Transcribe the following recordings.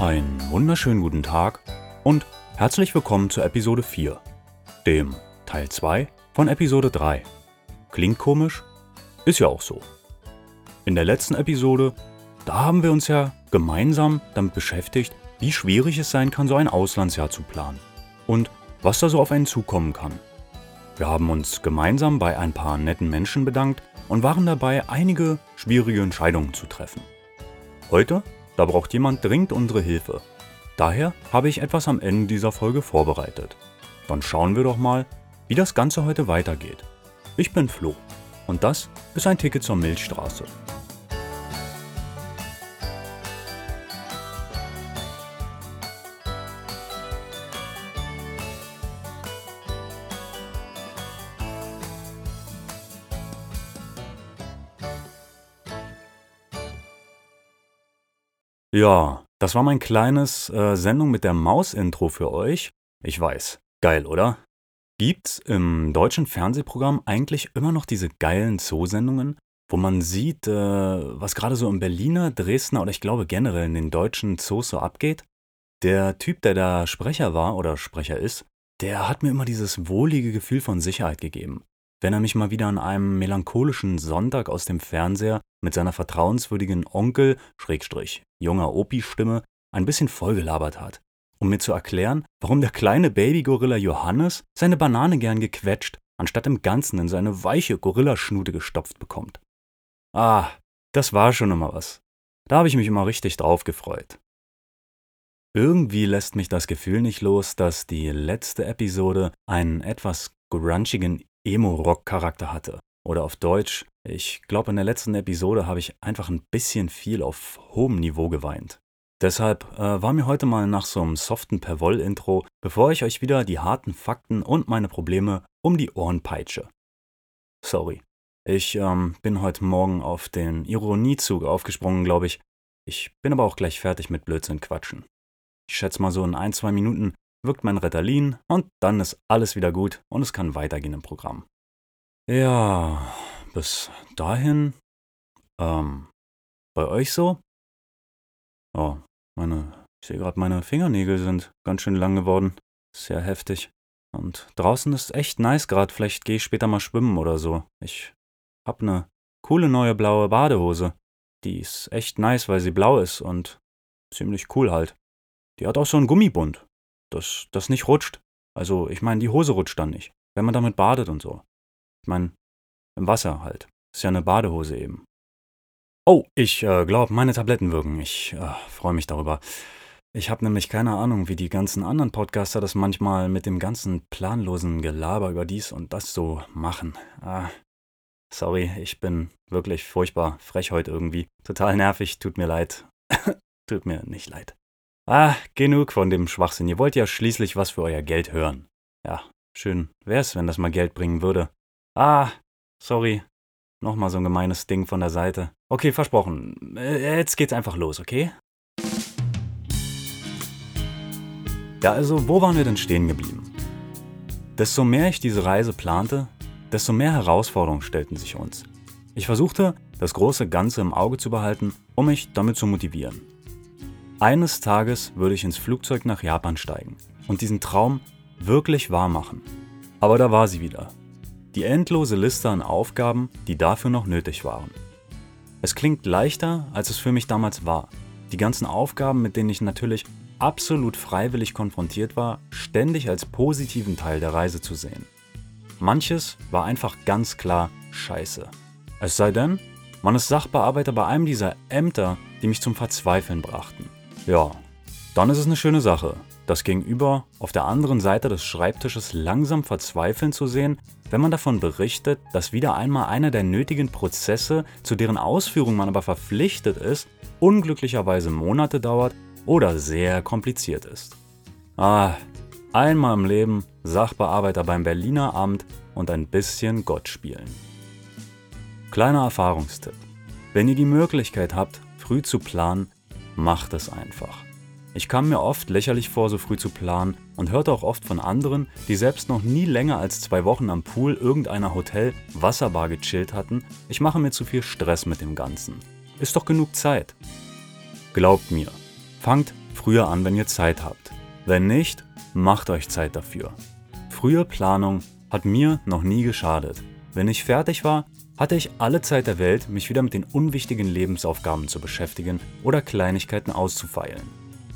Einen wunderschönen guten Tag und herzlich willkommen zur Episode 4, dem Teil 2 von Episode 3. Klingt komisch? Ist ja auch so. In der letzten Episode, da haben wir uns ja gemeinsam damit beschäftigt, wie schwierig es sein kann, so ein Auslandsjahr zu planen und was da so auf einen zukommen kann. Wir haben uns gemeinsam bei ein paar netten Menschen bedankt und waren dabei, einige schwierige Entscheidungen zu treffen. Heute, da braucht jemand dringend unsere Hilfe. Daher habe ich etwas am Ende dieser Folge vorbereitet. Dann schauen wir doch mal, wie das Ganze heute weitergeht. Ich bin Flo und das ist ein Ticket zur Milchstraße. Ja, das war mein kleines äh, Sendung mit der Maus-Intro für euch. Ich weiß, geil, oder? Gibt's im deutschen Fernsehprogramm eigentlich immer noch diese geilen Zoosendungen, wo man sieht, äh, was gerade so im Berliner, Dresdner oder ich glaube generell in den deutschen Zoos so abgeht? Der Typ, der da Sprecher war oder Sprecher ist, der hat mir immer dieses wohlige Gefühl von Sicherheit gegeben wenn er mich mal wieder an einem melancholischen Sonntag aus dem Fernseher mit seiner vertrauenswürdigen Onkel, Schrägstrich, junger Opi-Stimme ein bisschen vollgelabert hat, um mir zu erklären, warum der kleine Babygorilla Johannes seine Banane gern gequetscht, anstatt im Ganzen in seine weiche Gorillaschnute gestopft bekommt. Ah, das war schon immer was. Da habe ich mich immer richtig drauf gefreut. Irgendwie lässt mich das Gefühl nicht los, dass die letzte Episode einen etwas grunchigen Emo-Rock-Charakter hatte. Oder auf Deutsch, ich glaube, in der letzten Episode habe ich einfach ein bisschen viel auf hohem Niveau geweint. Deshalb äh, war mir heute mal nach so einem soften Perwoll-Intro, bevor ich euch wieder die harten Fakten und meine Probleme um die Ohren peitsche. Sorry. Ich ähm, bin heute Morgen auf den Ironiezug aufgesprungen, glaube ich. Ich bin aber auch gleich fertig mit Blödsinn quatschen. Ich schätze mal so in ein, zwei Minuten wirkt mein Ritalin und dann ist alles wieder gut und es kann weitergehen im Programm. Ja, bis dahin, ähm, bei euch so? Oh, meine, ich sehe gerade, meine Fingernägel sind ganz schön lang geworden. Sehr heftig. Und draußen ist echt nice gerade. Vielleicht gehe ich später mal schwimmen oder so. Ich hab ne coole neue blaue Badehose. Die ist echt nice, weil sie blau ist und ziemlich cool halt. Die hat auch so einen Gummibund dass das nicht rutscht. Also, ich meine, die Hose rutscht dann nicht, wenn man damit badet und so. Ich meine, im Wasser halt. Ist ja eine Badehose eben. Oh, ich äh, glaube, meine Tabletten wirken. Ich äh, freue mich darüber. Ich habe nämlich keine Ahnung, wie die ganzen anderen Podcaster das manchmal mit dem ganzen planlosen Gelaber über dies und das so machen. Ah, sorry, ich bin wirklich furchtbar frech heute irgendwie. Total nervig, tut mir leid. tut mir nicht leid. Ah, genug von dem Schwachsinn. Ihr wollt ja schließlich was für euer Geld hören. Ja, schön wär's, wenn das mal Geld bringen würde. Ah, sorry. Nochmal so ein gemeines Ding von der Seite. Okay, versprochen. Äh, jetzt geht's einfach los, okay? Ja, also, wo waren wir denn stehen geblieben? Desto mehr ich diese Reise plante, desto mehr Herausforderungen stellten sich uns. Ich versuchte, das große Ganze im Auge zu behalten, um mich damit zu motivieren. Eines Tages würde ich ins Flugzeug nach Japan steigen und diesen Traum wirklich wahr machen. Aber da war sie wieder. Die endlose Liste an Aufgaben, die dafür noch nötig waren. Es klingt leichter, als es für mich damals war. Die ganzen Aufgaben, mit denen ich natürlich absolut freiwillig konfrontiert war, ständig als positiven Teil der Reise zu sehen. Manches war einfach ganz klar Scheiße. Es sei denn, man ist Sachbearbeiter bei einem dieser Ämter, die mich zum Verzweifeln brachten. Ja, dann ist es eine schöne Sache, das Gegenüber auf der anderen Seite des Schreibtisches langsam verzweifeln zu sehen, wenn man davon berichtet, dass wieder einmal einer der nötigen Prozesse, zu deren Ausführung man aber verpflichtet ist, unglücklicherweise Monate dauert oder sehr kompliziert ist. Ah, einmal im Leben Sachbearbeiter beim Berliner Amt und ein bisschen Gott spielen. Kleiner Erfahrungstipp. Wenn ihr die Möglichkeit habt, früh zu planen, macht es einfach. Ich kam mir oft lächerlich vor, so früh zu planen und hörte auch oft von anderen, die selbst noch nie länger als zwei Wochen am Pool irgendeiner Hotel-Wasserbar gechillt hatten, ich mache mir zu viel Stress mit dem Ganzen. Ist doch genug Zeit. Glaubt mir, fangt früher an, wenn ihr Zeit habt. Wenn nicht, macht euch Zeit dafür. Frühe Planung hat mir noch nie geschadet. Wenn ich fertig war, hatte ich alle Zeit der Welt, mich wieder mit den unwichtigen Lebensaufgaben zu beschäftigen oder Kleinigkeiten auszufeilen.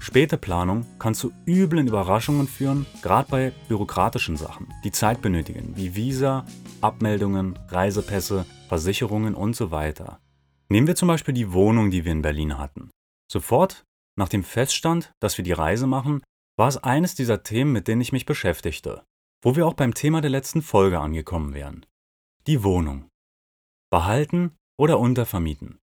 Späte Planung kann zu üblen Überraschungen führen, gerade bei bürokratischen Sachen, die Zeit benötigen, wie Visa, Abmeldungen, Reisepässe, Versicherungen und so weiter. Nehmen wir zum Beispiel die Wohnung, die wir in Berlin hatten. Sofort nach dem Feststand, dass wir die Reise machen, war es eines dieser Themen, mit denen ich mich beschäftigte, wo wir auch beim Thema der letzten Folge angekommen wären. Die Wohnung. Behalten oder untervermieten.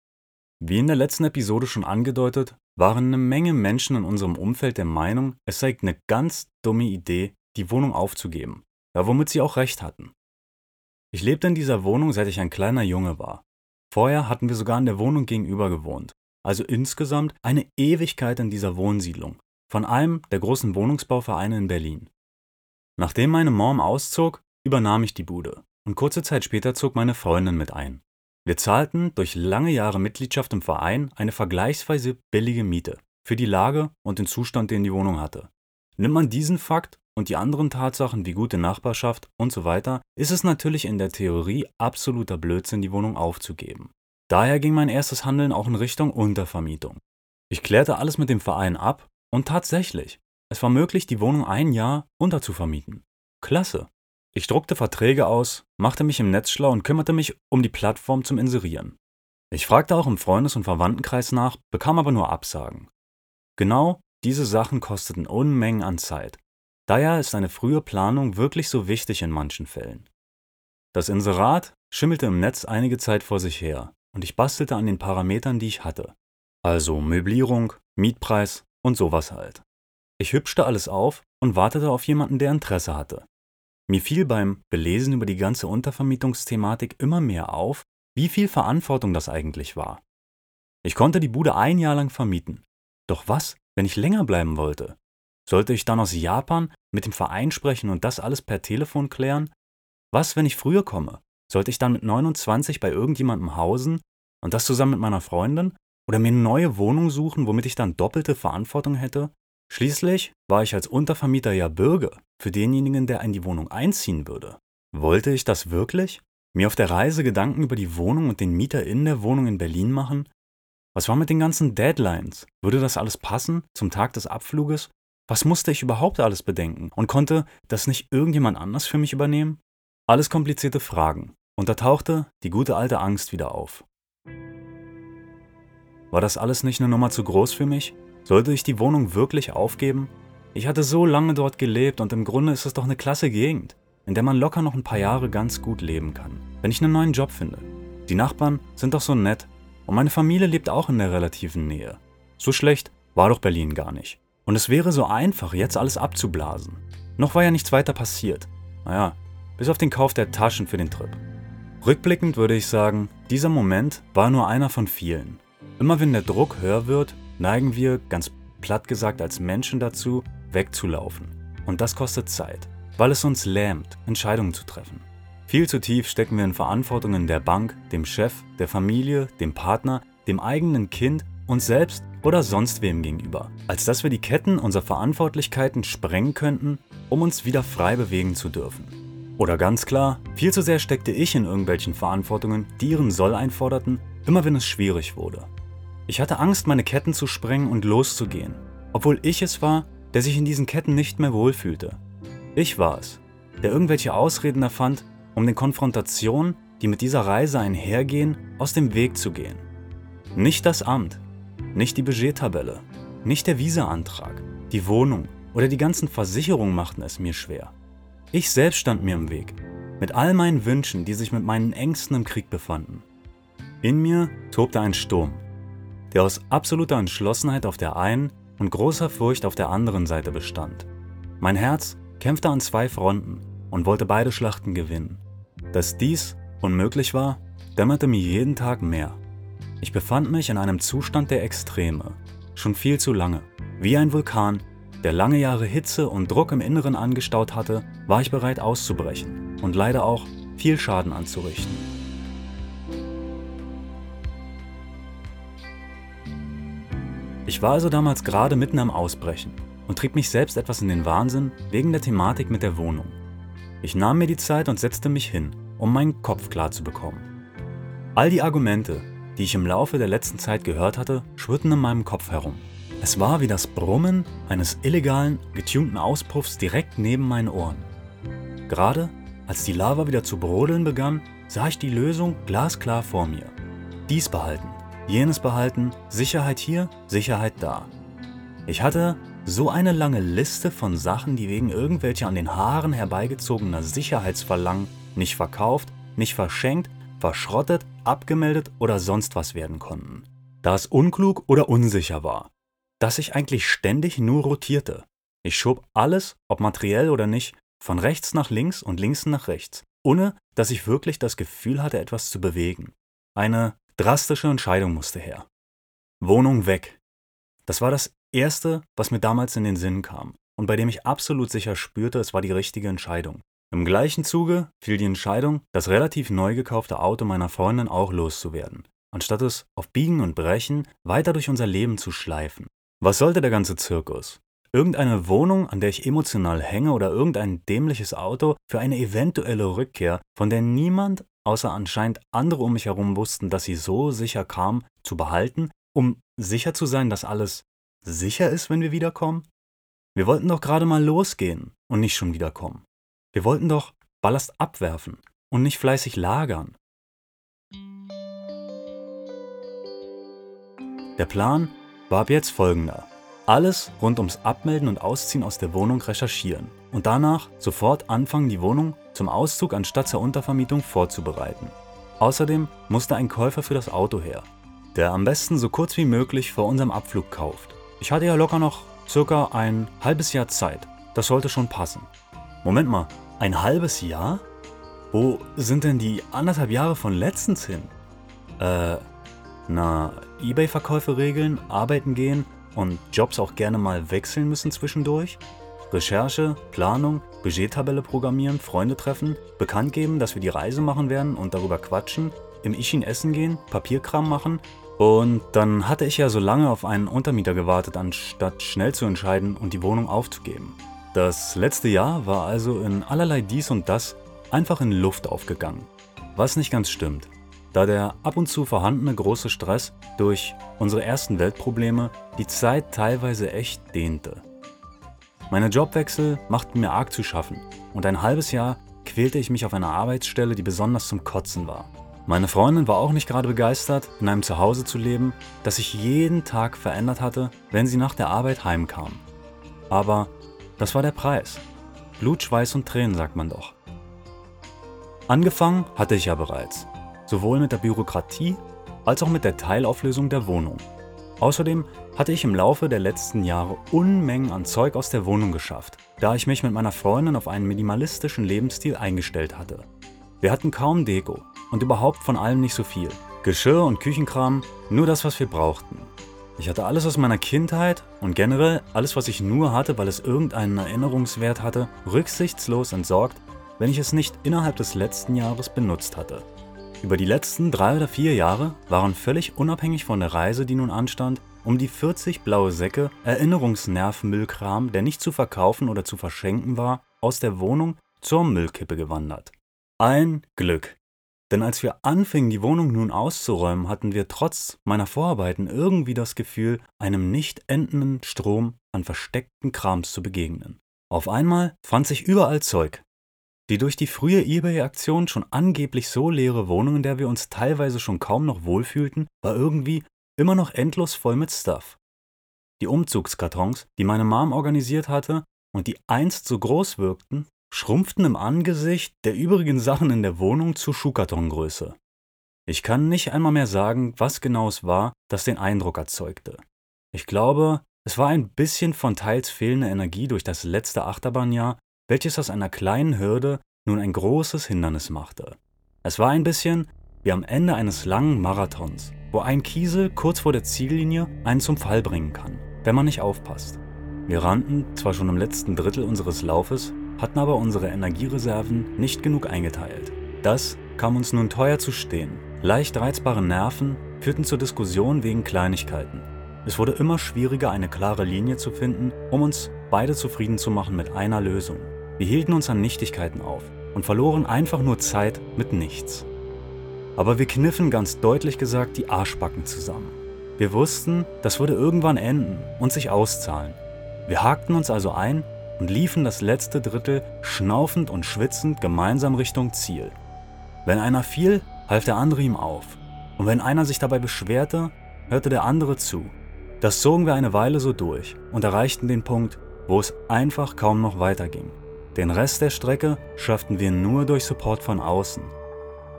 Wie in der letzten Episode schon angedeutet, waren eine Menge Menschen in unserem Umfeld der Meinung, es sei eine ganz dumme Idee, die Wohnung aufzugeben, ja womit sie auch recht hatten. Ich lebte in dieser Wohnung, seit ich ein kleiner Junge war. Vorher hatten wir sogar in der Wohnung gegenüber gewohnt, also insgesamt eine Ewigkeit in dieser Wohnsiedlung, von einem der großen Wohnungsbauvereine in Berlin. Nachdem meine Mom auszog, übernahm ich die Bude und kurze Zeit später zog meine Freundin mit ein. Wir zahlten durch lange Jahre Mitgliedschaft im Verein eine vergleichsweise billige Miete für die Lage und den Zustand, den die Wohnung hatte. Nimmt man diesen Fakt und die anderen Tatsachen wie gute Nachbarschaft und so weiter, ist es natürlich in der Theorie absoluter Blödsinn, die Wohnung aufzugeben. Daher ging mein erstes Handeln auch in Richtung Untervermietung. Ich klärte alles mit dem Verein ab und tatsächlich, es war möglich, die Wohnung ein Jahr unterzuvermieten. Klasse. Ich druckte Verträge aus, machte mich im Netz schlau und kümmerte mich um die Plattform zum Inserieren. Ich fragte auch im Freundes- und Verwandtenkreis nach, bekam aber nur Absagen. Genau diese Sachen kosteten Unmengen an Zeit. Daher ist eine frühe Planung wirklich so wichtig in manchen Fällen. Das Inserat schimmelte im Netz einige Zeit vor sich her und ich bastelte an den Parametern, die ich hatte. Also Möblierung, Mietpreis und sowas halt. Ich hübschte alles auf und wartete auf jemanden, der Interesse hatte. Mir fiel beim Belesen über die ganze Untervermietungsthematik immer mehr auf, wie viel Verantwortung das eigentlich war. Ich konnte die Bude ein Jahr lang vermieten. Doch was, wenn ich länger bleiben wollte? Sollte ich dann aus Japan mit dem Verein sprechen und das alles per Telefon klären? Was, wenn ich früher komme? Sollte ich dann mit 29 bei irgendjemandem hausen und das zusammen mit meiner Freundin? Oder mir eine neue Wohnung suchen, womit ich dann doppelte Verantwortung hätte? Schließlich war ich als Untervermieter ja Bürger für denjenigen, der in die Wohnung einziehen würde. Wollte ich das wirklich? Mir auf der Reise Gedanken über die Wohnung und den Mieter in der Wohnung in Berlin machen? Was war mit den ganzen Deadlines? Würde das alles passen zum Tag des Abfluges? Was musste ich überhaupt alles bedenken? Und konnte das nicht irgendjemand anders für mich übernehmen? Alles komplizierte Fragen. Und da tauchte die gute alte Angst wieder auf. War das alles nicht eine Nummer zu groß für mich? Sollte ich die Wohnung wirklich aufgeben? Ich hatte so lange dort gelebt und im Grunde ist es doch eine klasse Gegend, in der man locker noch ein paar Jahre ganz gut leben kann, wenn ich einen neuen Job finde. Die Nachbarn sind doch so nett und meine Familie lebt auch in der relativen Nähe. So schlecht war doch Berlin gar nicht. Und es wäre so einfach, jetzt alles abzublasen. Noch war ja nichts weiter passiert. Naja, bis auf den Kauf der Taschen für den Trip. Rückblickend würde ich sagen, dieser Moment war nur einer von vielen. Immer wenn der Druck höher wird, neigen wir, ganz platt gesagt, als Menschen dazu, wegzulaufen. Und das kostet Zeit, weil es uns lähmt, Entscheidungen zu treffen. Viel zu tief stecken wir in Verantwortungen der Bank, dem Chef, der Familie, dem Partner, dem eigenen Kind, uns selbst oder sonst wem gegenüber, als dass wir die Ketten unserer Verantwortlichkeiten sprengen könnten, um uns wieder frei bewegen zu dürfen. Oder ganz klar, viel zu sehr steckte ich in irgendwelchen Verantwortungen, die ihren Soll einforderten, immer wenn es schwierig wurde. Ich hatte Angst, meine Ketten zu sprengen und loszugehen, obwohl ich es war, der sich in diesen Ketten nicht mehr wohlfühlte. Ich war es, der irgendwelche Ausreden erfand, um den Konfrontationen, die mit dieser Reise einhergehen, aus dem Weg zu gehen. Nicht das Amt, nicht die Budgettabelle, nicht der Visa-Antrag, die Wohnung oder die ganzen Versicherungen machten es mir schwer. Ich selbst stand mir im Weg, mit all meinen Wünschen, die sich mit meinen Ängsten im Krieg befanden. In mir tobte ein Sturm, der aus absoluter Entschlossenheit auf der einen und großer Furcht auf der anderen Seite bestand. Mein Herz kämpfte an zwei Fronten und wollte beide Schlachten gewinnen. Dass dies unmöglich war, dämmerte mir jeden Tag mehr. Ich befand mich in einem Zustand der Extreme, schon viel zu lange. Wie ein Vulkan, der lange Jahre Hitze und Druck im Inneren angestaut hatte, war ich bereit auszubrechen und leider auch viel Schaden anzurichten. Ich war also damals gerade mitten am Ausbrechen und trieb mich selbst etwas in den Wahnsinn wegen der Thematik mit der Wohnung. Ich nahm mir die Zeit und setzte mich hin, um meinen Kopf klar zu bekommen. All die Argumente, die ich im Laufe der letzten Zeit gehört hatte, schwirrten in meinem Kopf herum. Es war wie das Brummen eines illegalen, getunten Auspuffs direkt neben meinen Ohren. Gerade als die Lava wieder zu brodeln begann, sah ich die Lösung glasklar vor mir. Dies behalten, jenes behalten, Sicherheit hier, Sicherheit da. Ich hatte so eine lange Liste von Sachen, die wegen irgendwelcher an den Haaren herbeigezogener Sicherheitsverlangen nicht verkauft, nicht verschenkt, verschrottet, abgemeldet oder sonst was werden konnten. Da es unklug oder unsicher war, dass ich eigentlich ständig nur rotierte. Ich schob alles, ob materiell oder nicht, von rechts nach links und links nach rechts, ohne dass ich wirklich das Gefühl hatte, etwas zu bewegen. Eine drastische Entscheidung musste her. Wohnung weg. Das war das Erste, was mir damals in den Sinn kam und bei dem ich absolut sicher spürte, es war die richtige Entscheidung. Im gleichen Zuge fiel die Entscheidung, das relativ neu gekaufte Auto meiner Freundin auch loszuwerden, anstatt es auf Biegen und Brechen weiter durch unser Leben zu schleifen. Was sollte der ganze Zirkus? Irgendeine Wohnung, an der ich emotional hänge oder irgendein dämliches Auto für eine eventuelle Rückkehr, von der niemand außer anscheinend andere um mich herum wussten, dass sie so sicher kam, zu behalten, um sicher zu sein, dass alles sicher ist, wenn wir wiederkommen? Wir wollten doch gerade mal losgehen und nicht schon wiederkommen. Wir wollten doch Ballast abwerfen und nicht fleißig lagern. Der Plan war ab jetzt folgender. Alles rund ums Abmelden und Ausziehen aus der Wohnung recherchieren und danach sofort anfangen, die Wohnung zum Auszug anstatt zur Untervermietung vorzubereiten. Außerdem musste ein Käufer für das Auto her, der am besten so kurz wie möglich vor unserem Abflug kauft. Ich hatte ja locker noch circa ein halbes Jahr Zeit. Das sollte schon passen. Moment mal, ein halbes Jahr? Wo sind denn die anderthalb Jahre von letztens hin? Äh, na, Ebay-Verkäufe regeln, arbeiten gehen und Jobs auch gerne mal wechseln müssen zwischendurch? Recherche, Planung, Budgettabelle programmieren, Freunde treffen, bekannt geben, dass wir die Reise machen werden und darüber quatschen, im Ichin essen gehen, Papierkram machen und dann hatte ich ja so lange auf einen Untermieter gewartet, anstatt schnell zu entscheiden und die Wohnung aufzugeben. Das letzte Jahr war also in allerlei dies und das einfach in Luft aufgegangen. Was nicht ganz stimmt da der ab und zu vorhandene große Stress durch unsere ersten Weltprobleme die Zeit teilweise echt dehnte. Meine Jobwechsel machten mir arg zu schaffen und ein halbes Jahr quälte ich mich auf einer Arbeitsstelle, die besonders zum Kotzen war. Meine Freundin war auch nicht gerade begeistert, in einem Zuhause zu leben, das sich jeden Tag verändert hatte, wenn sie nach der Arbeit heimkam. Aber das war der Preis. Blut, Schweiß und Tränen, sagt man doch. Angefangen hatte ich ja bereits sowohl mit der Bürokratie als auch mit der Teilauflösung der Wohnung. Außerdem hatte ich im Laufe der letzten Jahre Unmengen an Zeug aus der Wohnung geschafft, da ich mich mit meiner Freundin auf einen minimalistischen Lebensstil eingestellt hatte. Wir hatten kaum Deko und überhaupt von allem nicht so viel. Geschirr und Küchenkram, nur das, was wir brauchten. Ich hatte alles aus meiner Kindheit und generell alles, was ich nur hatte, weil es irgendeinen Erinnerungswert hatte, rücksichtslos entsorgt, wenn ich es nicht innerhalb des letzten Jahres benutzt hatte. Über die letzten drei oder vier Jahre waren völlig unabhängig von der Reise, die nun anstand, um die 40 blaue Säcke Erinnerungsnervmüllkram, der nicht zu verkaufen oder zu verschenken war, aus der Wohnung zur Müllkippe gewandert. Ein Glück. Denn als wir anfingen, die Wohnung nun auszuräumen, hatten wir trotz meiner Vorarbeiten irgendwie das Gefühl, einem nicht endenden Strom an versteckten Krams zu begegnen. Auf einmal fand sich überall Zeug, die durch die frühe eBay-Aktion schon angeblich so leere Wohnung, in der wir uns teilweise schon kaum noch wohlfühlten, war irgendwie immer noch endlos voll mit Stuff. Die Umzugskartons, die meine Mom organisiert hatte und die einst so groß wirkten, schrumpften im Angesicht der übrigen Sachen in der Wohnung zu Schuhkartongröße. Ich kann nicht einmal mehr sagen, was genau es war, das den Eindruck erzeugte. Ich glaube, es war ein bisschen von teils fehlender Energie durch das letzte Achterbahnjahr welches aus einer kleinen Hürde nun ein großes Hindernis machte. Es war ein bisschen wie am Ende eines langen Marathons, wo ein Kiesel kurz vor der Ziellinie einen zum Fall bringen kann, wenn man nicht aufpasst. Wir rannten zwar schon im letzten Drittel unseres Laufes, hatten aber unsere Energiereserven nicht genug eingeteilt. Das kam uns nun teuer zu stehen. Leicht reizbare Nerven führten zur Diskussion wegen Kleinigkeiten. Es wurde immer schwieriger, eine klare Linie zu finden, um uns beide zufrieden zu machen mit einer Lösung. Wir hielten uns an Nichtigkeiten auf und verloren einfach nur Zeit mit nichts. Aber wir kniffen ganz deutlich gesagt die Arschbacken zusammen. Wir wussten, das würde irgendwann enden und sich auszahlen. Wir hakten uns also ein und liefen das letzte Drittel schnaufend und schwitzend gemeinsam Richtung Ziel. Wenn einer fiel, half der andere ihm auf. Und wenn einer sich dabei beschwerte, hörte der andere zu. Das zogen wir eine Weile so durch und erreichten den Punkt, wo es einfach kaum noch weiterging. Den Rest der Strecke schafften wir nur durch Support von außen.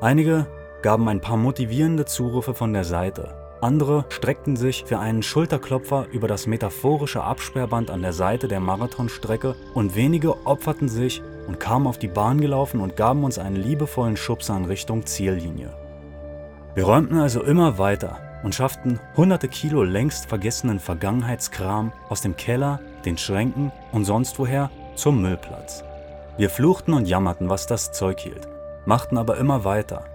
Einige gaben ein paar motivierende Zurufe von der Seite, andere streckten sich für einen Schulterklopfer über das metaphorische Absperrband an der Seite der Marathonstrecke und wenige opferten sich und kamen auf die Bahn gelaufen und gaben uns einen liebevollen Schubser in Richtung Ziellinie. Wir räumten also immer weiter und schafften hunderte Kilo längst vergessenen Vergangenheitskram aus dem Keller, den Schränken und sonst woher zum Müllplatz. Wir fluchten und jammerten, was das Zeug hielt, machten aber immer weiter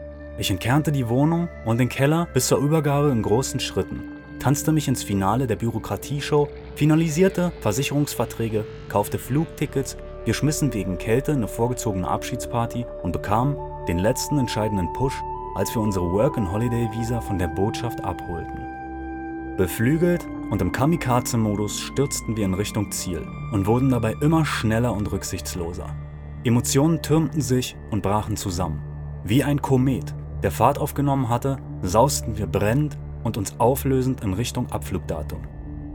ich entkernte die Wohnung und den Keller bis zur Übergabe in großen Schritten, tanzte mich ins Finale der Bürokratieshow, finalisierte Versicherungsverträge, kaufte Flugtickets, wir schmissen wegen Kälte eine vorgezogene Abschiedsparty und bekamen den letzten entscheidenden Push, als wir unsere Work-and-Holiday-Visa von der Botschaft abholten. Beflügelt und im Kamikaze-Modus stürzten wir in Richtung Ziel und wurden dabei immer schneller und rücksichtsloser. Emotionen türmten sich und brachen zusammen. Wie ein Komet, der Fahrt aufgenommen hatte, sausten wir brennend und uns auflösend in Richtung Abflugdatum.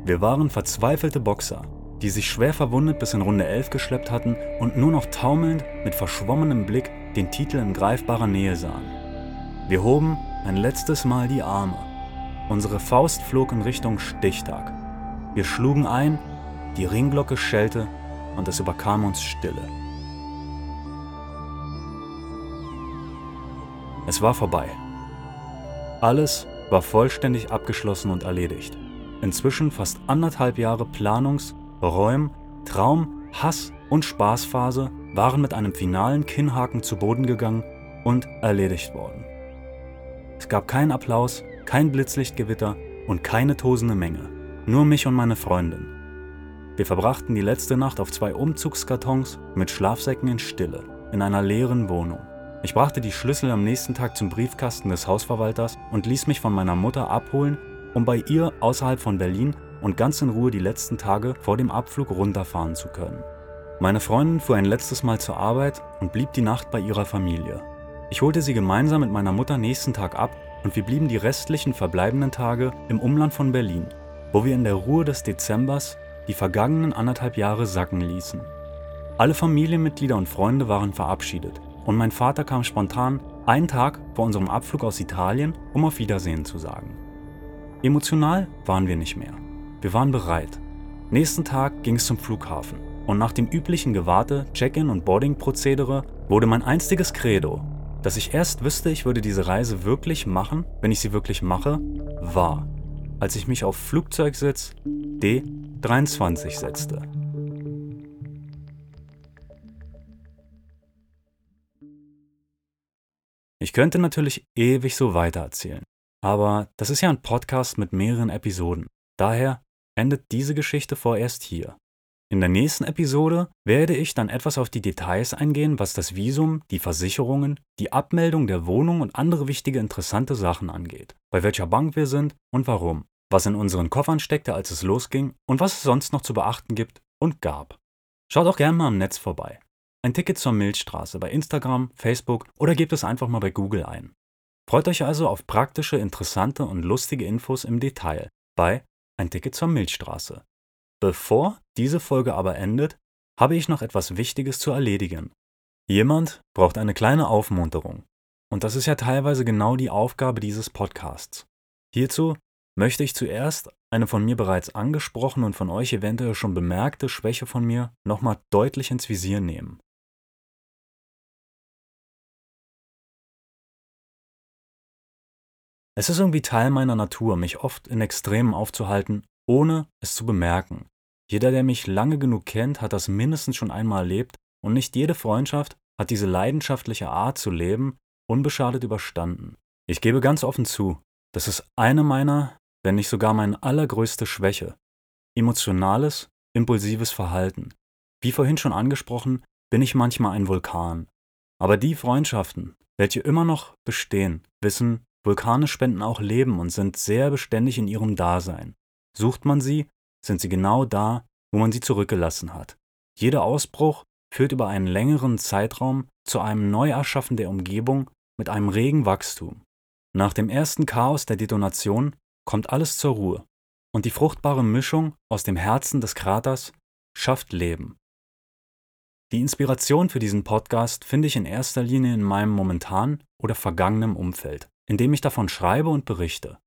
Wir waren verzweifelte Boxer, die sich schwer verwundet bis in Runde 11 geschleppt hatten und nur noch taumelnd mit verschwommenem Blick den Titel in greifbarer Nähe sahen. Wir hoben ein letztes Mal die Arme. Unsere Faust flog in Richtung Stichtag. Wir schlugen ein, die Ringglocke schellte und es überkam uns Stille. Es war vorbei. Alles war vollständig abgeschlossen und erledigt. Inzwischen fast anderthalb Jahre Planungs-, Räum-, Traum-, Hass- und Spaßphase waren mit einem finalen Kinnhaken zu Boden gegangen und erledigt worden. Es gab keinen Applaus, kein Blitzlichtgewitter und keine tosende Menge. Nur mich und meine Freundin. Wir verbrachten die letzte Nacht auf zwei Umzugskartons mit Schlafsäcken in Stille, in einer leeren Wohnung. Ich brachte die Schlüssel am nächsten Tag zum Briefkasten des Hausverwalters und ließ mich von meiner Mutter abholen, um bei ihr außerhalb von Berlin und ganz in Ruhe die letzten Tage vor dem Abflug runterfahren zu können. Meine Freundin fuhr ein letztes Mal zur Arbeit und blieb die Nacht bei ihrer Familie. Ich holte sie gemeinsam mit meiner Mutter nächsten Tag ab und wir blieben die restlichen verbleibenden Tage im Umland von Berlin, wo wir in der Ruhe des Dezembers die vergangenen anderthalb Jahre sacken ließen. Alle Familienmitglieder und Freunde waren verabschiedet und mein Vater kam spontan einen Tag vor unserem Abflug aus Italien, um auf Wiedersehen zu sagen. Emotional waren wir nicht mehr. Wir waren bereit. Nächsten Tag ging es zum Flughafen und nach dem üblichen Gewarte, Check-in und Boarding-Prozedere wurde mein einstiges Credo, dass ich erst wüsste, ich würde diese Reise wirklich machen, wenn ich sie wirklich mache, wahr, als ich mich auf Flugzeugsitz D23 setzte. Ich könnte natürlich ewig so weitererzählen, aber das ist ja ein Podcast mit mehreren Episoden. Daher endet diese Geschichte vorerst hier. In der nächsten Episode werde ich dann etwas auf die Details eingehen, was das Visum, die Versicherungen, die Abmeldung der Wohnung und andere wichtige interessante Sachen angeht. Bei welcher Bank wir sind und warum. Was in unseren Koffern steckte, als es losging und was es sonst noch zu beachten gibt und gab. Schaut auch gerne mal im Netz vorbei. Ein Ticket zur Milchstraße bei Instagram, Facebook oder gebt es einfach mal bei Google ein. Freut euch also auf praktische, interessante und lustige Infos im Detail bei Ein Ticket zur Milchstraße. Bevor diese Folge aber endet, habe ich noch etwas Wichtiges zu erledigen. Jemand braucht eine kleine Aufmunterung. Und das ist ja teilweise genau die Aufgabe dieses Podcasts. Hierzu möchte ich zuerst eine von mir bereits angesprochene und von euch eventuell schon bemerkte Schwäche von mir nochmal deutlich ins Visier nehmen. Es ist irgendwie Teil meiner Natur, mich oft in Extremen aufzuhalten, ohne es zu bemerken. Jeder, der mich lange genug kennt, hat das mindestens schon einmal erlebt und nicht jede Freundschaft hat diese leidenschaftliche Art zu leben unbeschadet überstanden. Ich gebe ganz offen zu, das ist eine meiner, wenn nicht sogar meine allergrößte Schwäche. Emotionales, impulsives Verhalten. Wie vorhin schon angesprochen, bin ich manchmal ein Vulkan. Aber die Freundschaften, welche immer noch bestehen, wissen, Vulkane spenden auch Leben und sind sehr beständig in ihrem Dasein. Sucht man sie, sind sie genau da, wo man sie zurückgelassen hat. Jeder Ausbruch führt über einen längeren Zeitraum zu einem Neuerschaffen der Umgebung mit einem regen Wachstum. Nach dem ersten Chaos der Detonation kommt alles zur Ruhe und die fruchtbare Mischung aus dem Herzen des Kraters schafft Leben. Die Inspiration für diesen Podcast finde ich in erster Linie in meinem momentanen oder vergangenen Umfeld, in dem ich davon schreibe und berichte.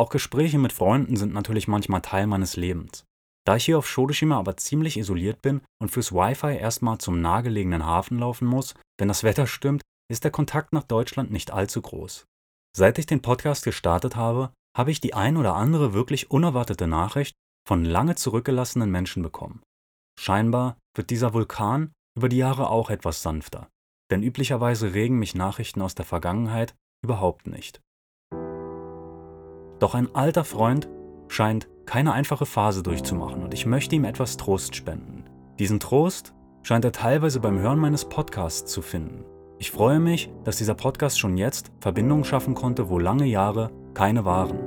Auch Gespräche mit Freunden sind natürlich manchmal Teil meines Lebens. Da ich hier auf Shodoshima aber ziemlich isoliert bin und fürs Wi-Fi erstmal zum nahegelegenen Hafen laufen muss, wenn das Wetter stimmt, ist der Kontakt nach Deutschland nicht allzu groß. Seit ich den Podcast gestartet habe, habe ich die ein oder andere wirklich unerwartete Nachricht von lange zurückgelassenen Menschen bekommen. Scheinbar wird dieser Vulkan über die Jahre auch etwas sanfter, denn üblicherweise regen mich Nachrichten aus der Vergangenheit überhaupt nicht. Doch ein alter Freund scheint keine einfache Phase durchzumachen und ich möchte ihm etwas Trost spenden. Diesen Trost scheint er teilweise beim Hören meines Podcasts zu finden. Ich freue mich, dass dieser Podcast schon jetzt Verbindungen schaffen konnte, wo lange Jahre keine waren.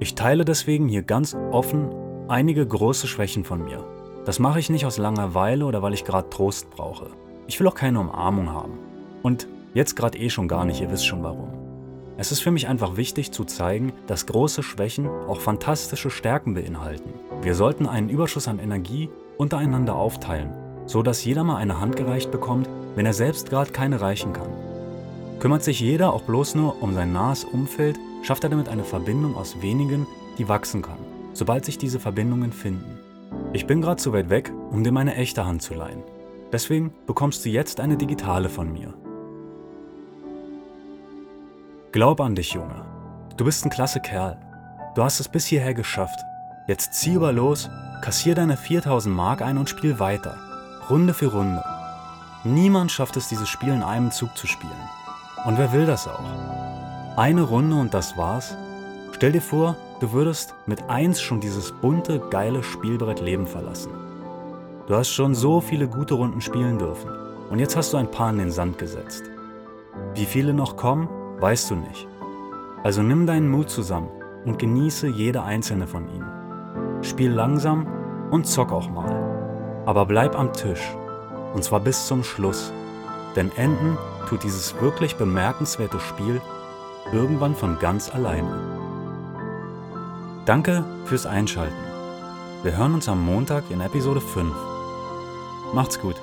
Ich teile deswegen hier ganz offen einige große Schwächen von mir. Das mache ich nicht aus Langeweile oder weil ich gerade Trost brauche. Ich will auch keine Umarmung haben. Und jetzt gerade eh schon gar nicht, ihr wisst schon warum. Es ist für mich einfach wichtig zu zeigen, dass große Schwächen auch fantastische Stärken beinhalten. Wir sollten einen Überschuss an Energie untereinander aufteilen, so dass jeder mal eine Hand gereicht bekommt, wenn er selbst gerade keine reichen kann. Kümmert sich jeder auch bloß nur um sein nahes Umfeld, schafft er damit eine Verbindung aus wenigen, die wachsen kann, sobald sich diese Verbindungen finden. Ich bin gerade zu weit weg, um dir meine echte Hand zu leihen. Deswegen bekommst du jetzt eine digitale von mir. Glaub an dich, Junge. Du bist ein klasse Kerl. Du hast es bis hierher geschafft. Jetzt zieh über los, kassier deine 4000 Mark ein und spiel weiter. Runde für Runde. Niemand schafft es, dieses Spiel in einem Zug zu spielen. Und wer will das auch? Eine Runde und das war's? Stell dir vor, Du würdest mit eins schon dieses bunte, geile Spielbrett Leben verlassen. Du hast schon so viele gute Runden spielen dürfen und jetzt hast du ein paar in den Sand gesetzt. Wie viele noch kommen, weißt du nicht. Also nimm deinen Mut zusammen und genieße jede einzelne von ihnen. Spiel langsam und zock auch mal. Aber bleib am Tisch. Und zwar bis zum Schluss. Denn enden tut dieses wirklich bemerkenswerte Spiel irgendwann von ganz alleine. Danke fürs Einschalten. Wir hören uns am Montag in Episode 5. Macht's gut.